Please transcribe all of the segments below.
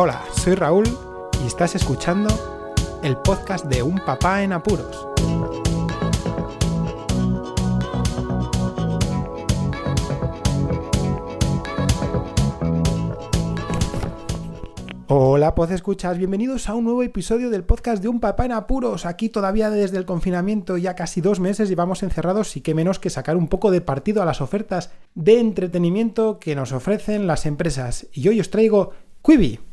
Hola, soy Raúl y estás escuchando el podcast de Un Papá en Apuros. Hola, pues escuchas, bienvenidos a un nuevo episodio del podcast de Un Papá en Apuros. Aquí todavía desde el confinamiento, ya casi dos meses llevamos encerrados y qué menos que sacar un poco de partido a las ofertas de entretenimiento que nos ofrecen las empresas. Y hoy os traigo Quibi.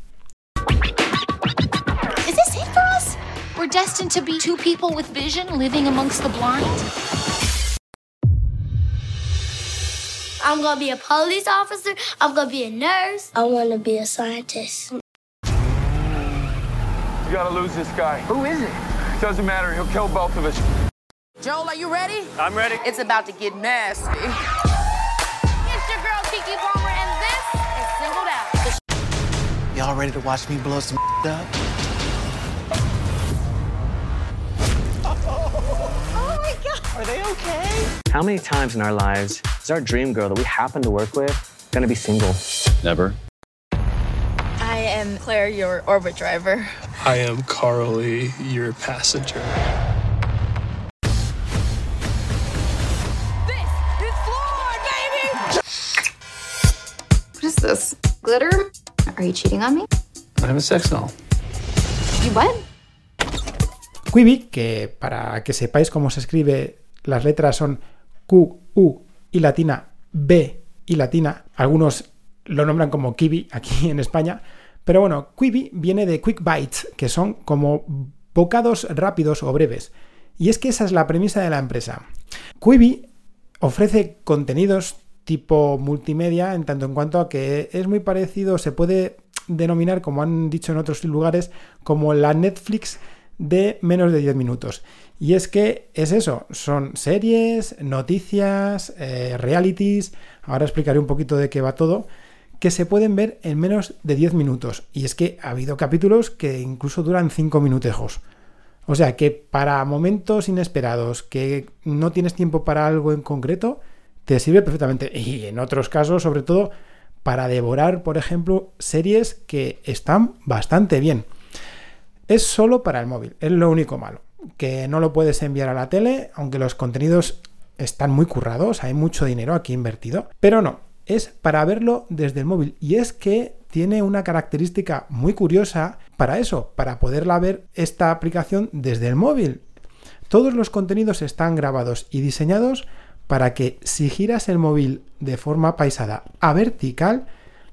Destined to be two people with vision living amongst the blind? I'm gonna be a police officer. I'm gonna be a nurse. I want to be a scientist. You gotta lose this guy. Who is it? Doesn't matter, he'll kill both of us. Joel, are you ready? I'm ready. It's about to get nasty. It's your girl Kiki Palmer, and this is Singled Out. Y'all ready to watch me blow some up? How many times in our lives is our dream girl that we happen to work with gonna be single? Never. I am Claire, your orbit driver. I am Carly, your passenger. This is Floor, baby! What is this? Glitter? Are you cheating on me? I'm a sex doll. You what? Quibi, que para que sepáis cómo se escribe, las letras son Q, U y latina B y latina. Algunos lo nombran como Kiwi aquí en España. Pero bueno, Quibi viene de Quick Bites, que son como bocados rápidos o breves. Y es que esa es la premisa de la empresa. Quibi ofrece contenidos tipo multimedia en tanto en cuanto a que es muy parecido, se puede denominar, como han dicho en otros lugares, como la Netflix de menos de 10 minutos. Y es que es eso, son series, noticias, eh, realities, ahora explicaré un poquito de qué va todo, que se pueden ver en menos de 10 minutos. Y es que ha habido capítulos que incluso duran 5 minutejos. O sea que para momentos inesperados, que no tienes tiempo para algo en concreto, te sirve perfectamente. Y en otros casos, sobre todo, para devorar, por ejemplo, series que están bastante bien. Es solo para el móvil, es lo único malo. Que no lo puedes enviar a la tele, aunque los contenidos están muy currados, hay mucho dinero aquí invertido. Pero no, es para verlo desde el móvil. Y es que tiene una característica muy curiosa para eso, para poderla ver esta aplicación desde el móvil. Todos los contenidos están grabados y diseñados para que si giras el móvil de forma paisada a vertical,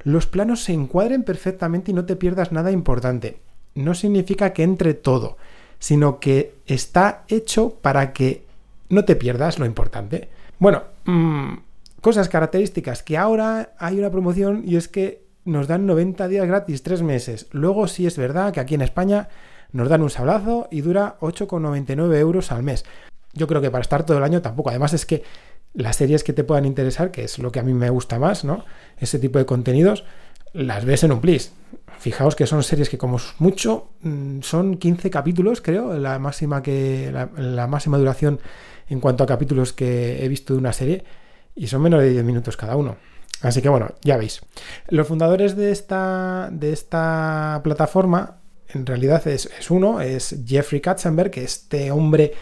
los planos se encuadren perfectamente y no te pierdas nada importante. No significa que entre todo, sino que está hecho para que no te pierdas lo importante. Bueno, mmm, cosas características que ahora hay una promoción y es que nos dan 90 días gratis, 3 meses. Luego sí es verdad que aquí en España nos dan un sablazo y dura 8,99 euros al mes. Yo creo que para estar todo el año tampoco. Además es que las series que te puedan interesar, que es lo que a mí me gusta más, ¿no? Ese tipo de contenidos, las ves en un plis. Fijaos que son series que como mucho son 15 capítulos, creo, la máxima que la, la máxima duración en cuanto a capítulos que he visto de una serie y son menos de 10 minutos cada uno. Así que bueno, ya veis. Los fundadores de esta, de esta plataforma, en realidad es, es uno, es Jeffrey Katzenberg, que este hombre,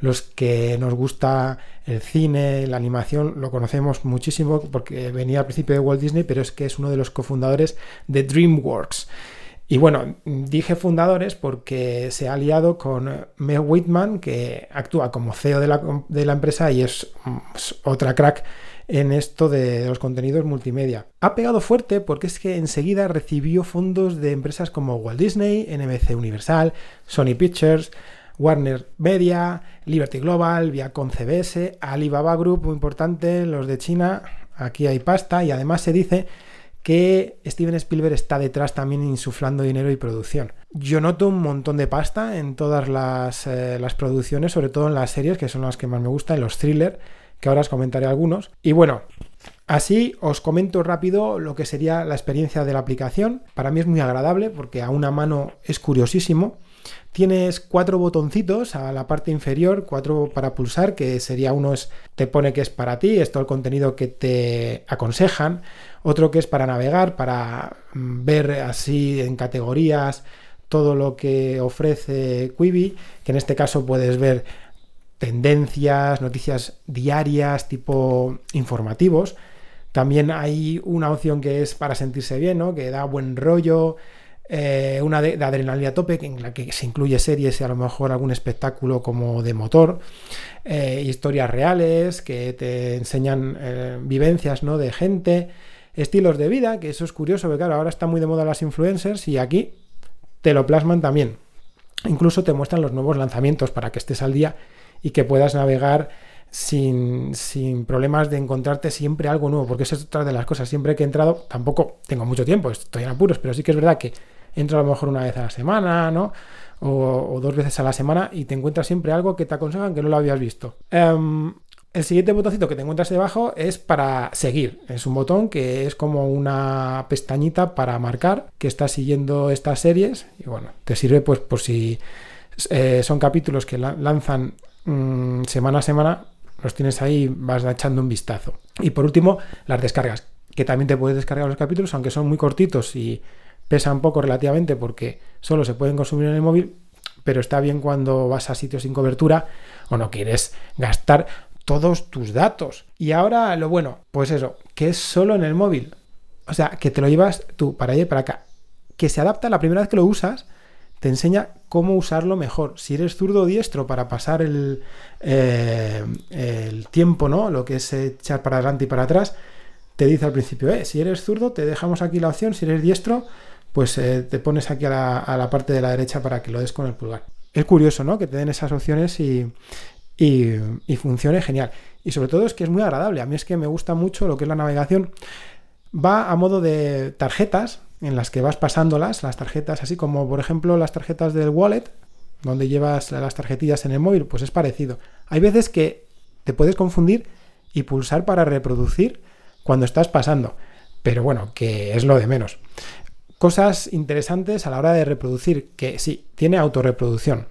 los que nos gusta el cine, la animación, lo conocemos muchísimo porque venía al principio de Walt Disney, pero es que es uno de los cofundadores de DreamWorks. Y bueno, dije fundadores porque se ha aliado con Meg Whitman, que actúa como CEO de la, empresa y es, es otra crack en esto de los contenidos multimedia. Ha pegado fuerte porque es que enseguida recibió fondos de empresas como Walt Disney, NBC Universal, Sony Pictures, Warner Media, Liberty Global, Viacom CBS, Alibaba Group, muy importante, los de China, aquí hay pasta y además se dice que Steven Spielberg está detrás también insuflando dinero y producción. Yo noto un montón de pasta en todas las, eh, las producciones, sobre todo en las series, que son las que más me gustan, en los thrillers, que ahora os comentaré algunos. Y bueno, así os comento rápido lo que sería la experiencia de la aplicación. Para mí es muy agradable porque a una mano es curiosísimo. Tienes cuatro botoncitos a la parte inferior, cuatro para pulsar, que sería uno es, te pone que es para ti, es todo el contenido que te aconsejan, otro que es para navegar, para mm, ver así en categorías todo lo que ofrece Quibi, que en este caso puedes ver tendencias, noticias diarias, tipo informativos. También hay una opción que es para sentirse bien, ¿no? Que da buen rollo, eh, una de, adrenalina tope, en la que se incluye series y a lo mejor algún espectáculo como de motor, eh, historias reales que te enseñan eh, vivencias ¿no? de gente, estilos de vida, que eso es curioso, porque claro, ahora está muy de moda las influencers y aquí te lo plasman también. Incluso te muestran los nuevos lanzamientos para que estés al día y que puedas navegar sin, sin, problemas de encontrarte siempre algo nuevo, porque es otra de las cosas. Siempre que he entrado, tampoco tengo mucho tiempo, estoy en apuros, pero sí que es verdad que entro a lo mejor una vez a la semana, ¿no? O, dos veces a la semana y te encuentras siempre algo que te aconsejan que no lo habías visto. Um, el siguiente botoncito que te encuentras debajo es para seguir. Es un botón que es como una pestañita para marcar que estás siguiendo estas series. Y bueno, te sirve pues por si eh, son capítulos que lanzan mmm, semana a semana, los tienes ahí, vas echando un vistazo. Y por último, las descargas, que también te puedes descargar los capítulos, aunque son muy cortitos y pesan poco relativamente porque solo se pueden consumir en el móvil, pero está bien cuando vas a sitios sin cobertura o no quieres gastar todos tus datos. Y ahora lo bueno, pues eso, que es solo en el móvil. O sea, que te lo llevas tú para allá y para acá. Que se adapta la primera vez que lo usas, te enseña cómo usarlo mejor. Si eres zurdo o diestro para pasar el, eh, el tiempo, ¿no? Lo que es echar para adelante y para atrás, te dice al principio, eh, si eres zurdo, te dejamos aquí la opción, si eres diestro, pues eh, te pones aquí a la, parte de la derecha para que lo des con el pulgar. Es curioso, ¿no? Que te den esas opciones y, y, y, funcione genial. Y sobre todo es que es muy agradable. A mí es que me gusta mucho lo que es la navegación. Va a modo de tarjetas en las que vas pasándolas, las tarjetas, así como por ejemplo las tarjetas del wallet, donde llevas las tarjetillas en el móvil, pues es parecido. Hay veces que te puedes confundir y pulsar para reproducir cuando estás pasando. Pero bueno, que es lo de menos. Cosas interesantes a la hora de reproducir, que sí, tiene autorreproducción.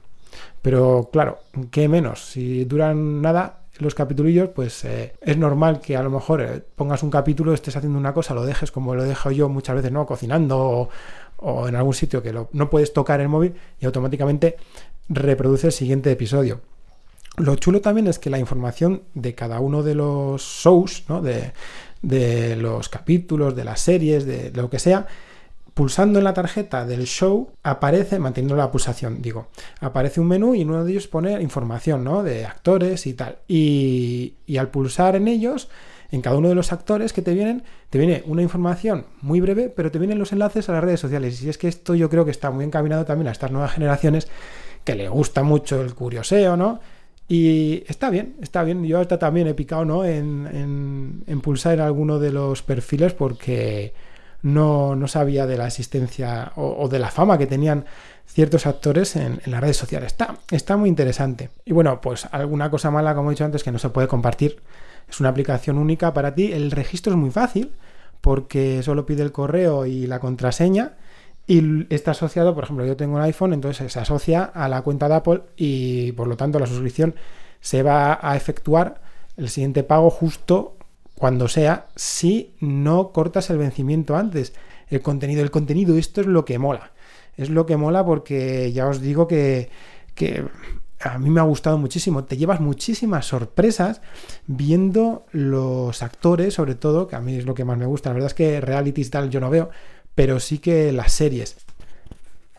Pero claro, ¿qué menos? Si duran nada los capitulillos, pues eh, es normal que a lo mejor eh, pongas un capítulo, estés haciendo una cosa, lo dejes como lo dejo yo muchas veces, ¿no? Cocinando o, en algún sitio que no puedes tocar el móvil y automáticamente reproduce el siguiente episodio. Lo chulo también es que la información de cada uno de los shows, ¿no? de, de los capítulos, de las series, de lo que sea, pulsando en la tarjeta del show aparece, manteniendo la pulsación, digo, aparece un menú y en uno de ellos pone información, ¿no? De actores y tal. Y, y, al pulsar en ellos, en cada uno de los actores que te vienen, te viene una información muy breve, pero te vienen los enlaces a las redes sociales. Y es que esto yo creo que está muy encaminado también a estas nuevas generaciones que le gusta mucho el curioseo, ¿no? Y está bien, está bien. Yo hasta también he picado, ¿no? En, en, en pulsar en alguno de los perfiles porque no, no sabía de la existencia o, de la fama que tenían ciertos actores en, en, las redes sociales. Está, está muy interesante. Y bueno, pues alguna cosa mala, como he dicho antes, que no se puede compartir. Es una aplicación única para ti. El registro es muy fácil porque solo pide el correo y la contraseña y está asociado, por ejemplo, yo tengo un iPhone, entonces se asocia a la cuenta de Apple y por lo tanto la suscripción se va a efectuar el siguiente pago justo cuando sea si no cortas el vencimiento antes. El contenido, el contenido, esto es lo que mola. Es lo que mola porque ya os digo que, que a mí me ha gustado muchísimo. Te llevas muchísimas sorpresas viendo los actores, sobre todo, que a mí es lo que más me gusta. La verdad es que realities tal yo no veo, pero sí que las series.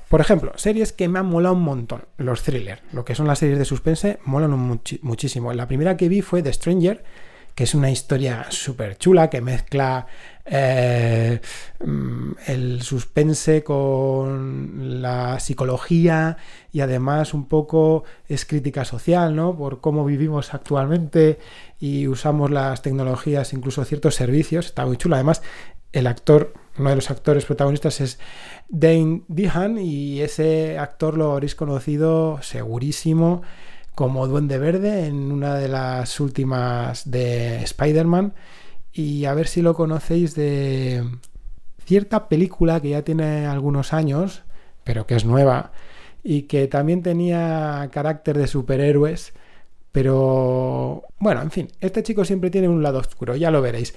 Por ejemplo, series que me han molado un montón. Los thrillers, lo que son las series de suspense, molan much muchísimo. La primera que vi fue The Stranger, que es una historia súper chula que mezcla eh, el suspense con la psicología y además un poco es crítica social, ¿no? Por cómo vivimos actualmente y usamos las tecnologías, incluso ciertos servicios. Está muy chula. Además, el actor, uno de los actores protagonistas es Dane Dehan y ese actor lo habréis conocido segurísimo como Duende Verde en una de las últimas de Spider-Man y a ver si lo conocéis de cierta película que ya tiene algunos años, pero que es nueva, y que también tenía carácter de superhéroes. Pero bueno, en fin, este chico siempre tiene un lado oscuro, ya lo veréis.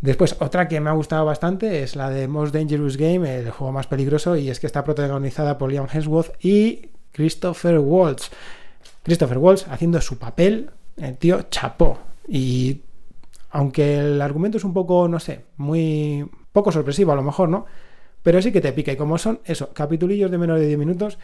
Después, otra que me ha gustado bastante es la de Most Dangerous Game, el juego más peligroso, y es que está protagonizada por Liam Hemsworth y Christopher Waltz. Christopher Waltz haciendo su papel, el tío chapó. Y aunque el argumento es un poco, no sé, muy poco sorpresivo a lo mejor, ¿no? Pero sí que te pica. Y como son, eso, capitulillos de menos de 10 minutos,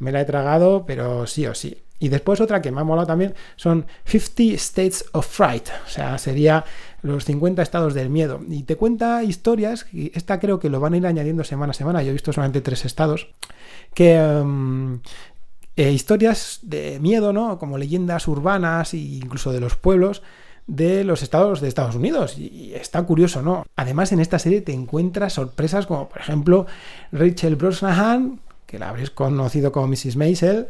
me la he tragado, pero sí o sí. Y después otra que me ha molado también son 50 States of Fright, o sea, sería los 50 estados del miedo. Y te cuenta historias, y esta creo que lo van a ir añadiendo semana a semana, yo he visto solamente tres estados, que... Um, eh, historias de miedo, ¿no? Como leyendas urbanas e incluso de los pueblos de los estados de Estados Unidos. Y está curioso, ¿no? Además, en esta serie te encuentras sorpresas como, por ejemplo, Rachel Brosnahan, que la habréis conocido como Mrs. Maisel,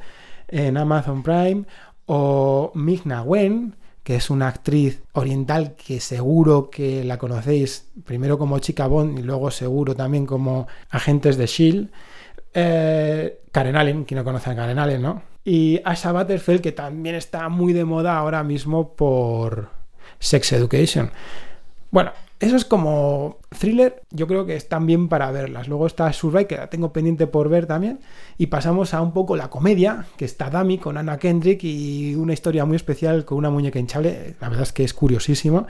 en Amazon Prime, o Migna Wen, que es una actriz oriental que seguro que la conocéis primero como Chica Bond y luego seguro también como Agentes de Shield. Eh, Karen Allen, quien no conoce a Karen Allen, ¿no? Y Asha Butterfield, que también está muy de moda ahora mismo por Sex Education. Bueno, eso es como thriller, yo creo que están bien para verlas. Luego está Survey, que la tengo pendiente por ver también. Y pasamos a un poco la comedia, que está Dami con Anna Kendrick y una historia muy especial con una muñeca hinchable. La verdad es que es curiosísimo.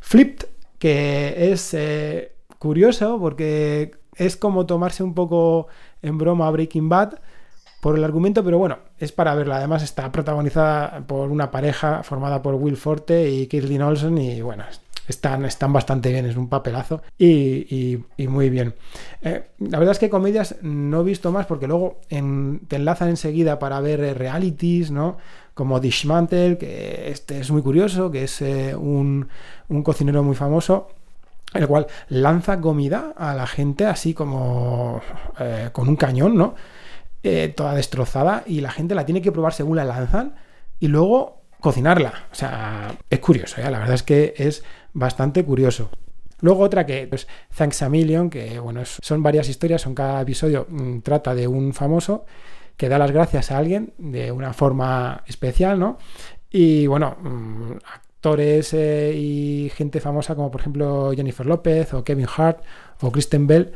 Flipped, que es eh, curioso porque es como tomarse un poco en broma Breaking Bad por el argumento, pero bueno, es para verla. Además está protagonizada por una pareja formada por Will Forte y Kirsten Olsen y bueno, están, están bastante bien, es un papelazo y, muy bien. Eh, la verdad es que comedias no he visto más porque luego te enlazan enseguida para ver eh, realities, ¿no? Como Dishmantle, que este es muy curioso, que es eh, un, un cocinero muy famoso el cual lanza comida a la gente así como eh, con un cañón, ¿no? Eh, toda destrozada y la gente la tiene que probar según la lanzan y luego cocinarla. O sea, es curioso, ¿eh? la verdad es que es bastante curioso. Luego otra que, pues, Thanks a Million, que bueno, son varias historias, son cada episodio mm, trata de un famoso que da las gracias a alguien de una forma especial, ¿no? Y bueno, mm, actores eh, y gente famosa como por ejemplo Jennifer López o Kevin Hart o Kristen Bell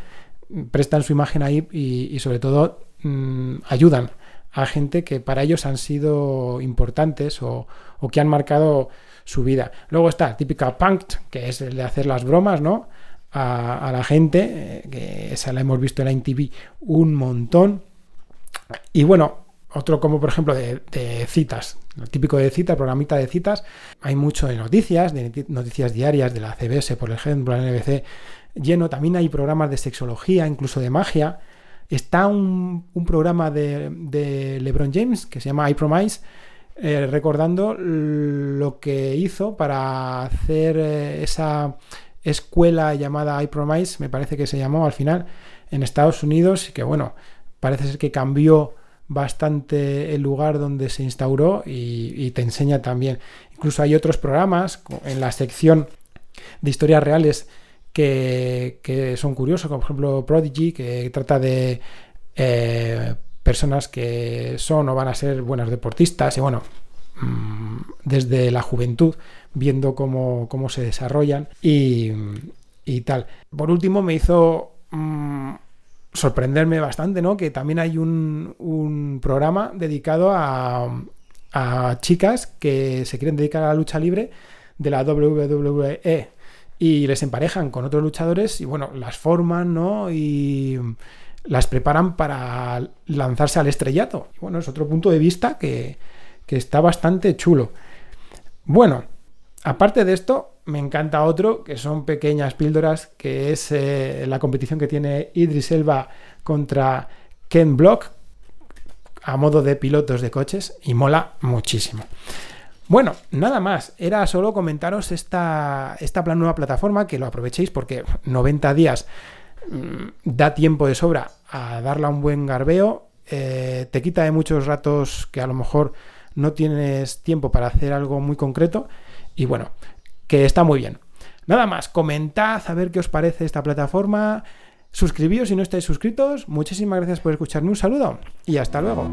prestan su imagen ahí y, sobre todo mm, ayudan a gente que para ellos han sido importantes o, que han marcado su vida. Luego está típica punk, que es el de hacer las bromas, ¿no? A, la gente, eh, que esa la hemos visto en la MTV un montón. Y bueno, otro como por ejemplo de, citas, lo típico de citas, programita de citas. Hay mucho de noticias, de noticias diarias de la CBS, por ejemplo, la NBC, lleno. También hay programas de sexología, incluso de magia. Está un, programa de, LeBron James que se llama I Promise, eh, recordando lo que hizo para hacer eh, esa escuela llamada I Promise, me parece que se llamó al final, en Estados Unidos, y que bueno, parece ser que cambió bastante el lugar donde se instauró y, te enseña también. Incluso hay otros programas en la sección de historias reales que, son curiosos, como por ejemplo Prodigy, que trata de eh, personas que son o van a ser buenas deportistas y bueno, mm, desde la juventud, viendo cómo, se desarrollan y, tal. Por último, me hizo... Mm, sorprenderme bastante, ¿no? Que también hay un, programa dedicado a, chicas que se quieren dedicar a la lucha libre de la WWE y les emparejan con otros luchadores y bueno, las forman, ¿no? Y las preparan para lanzarse al estrellato. Y bueno, es otro punto de vista que, que está bastante chulo. Bueno, aparte de esto, me encanta otro, que son pequeñas píldoras, que es eh, la competición que tiene Idris Elba contra Ken Block, a modo de pilotos de coches, y mola muchísimo. Bueno, nada más, era solo comentaros esta, esta nueva plataforma, que lo aprovechéis porque 90 días mm, da tiempo de sobra a darle un buen garbeo, eh, te quita de muchos ratos que a lo mejor no tienes tiempo para hacer algo muy concreto, y bueno, que está muy bien. Nada más, comentad a ver qué os parece esta plataforma. Suscribíos si no estáis suscritos. Muchísimas gracias por escucharme. Un saludo y hasta luego.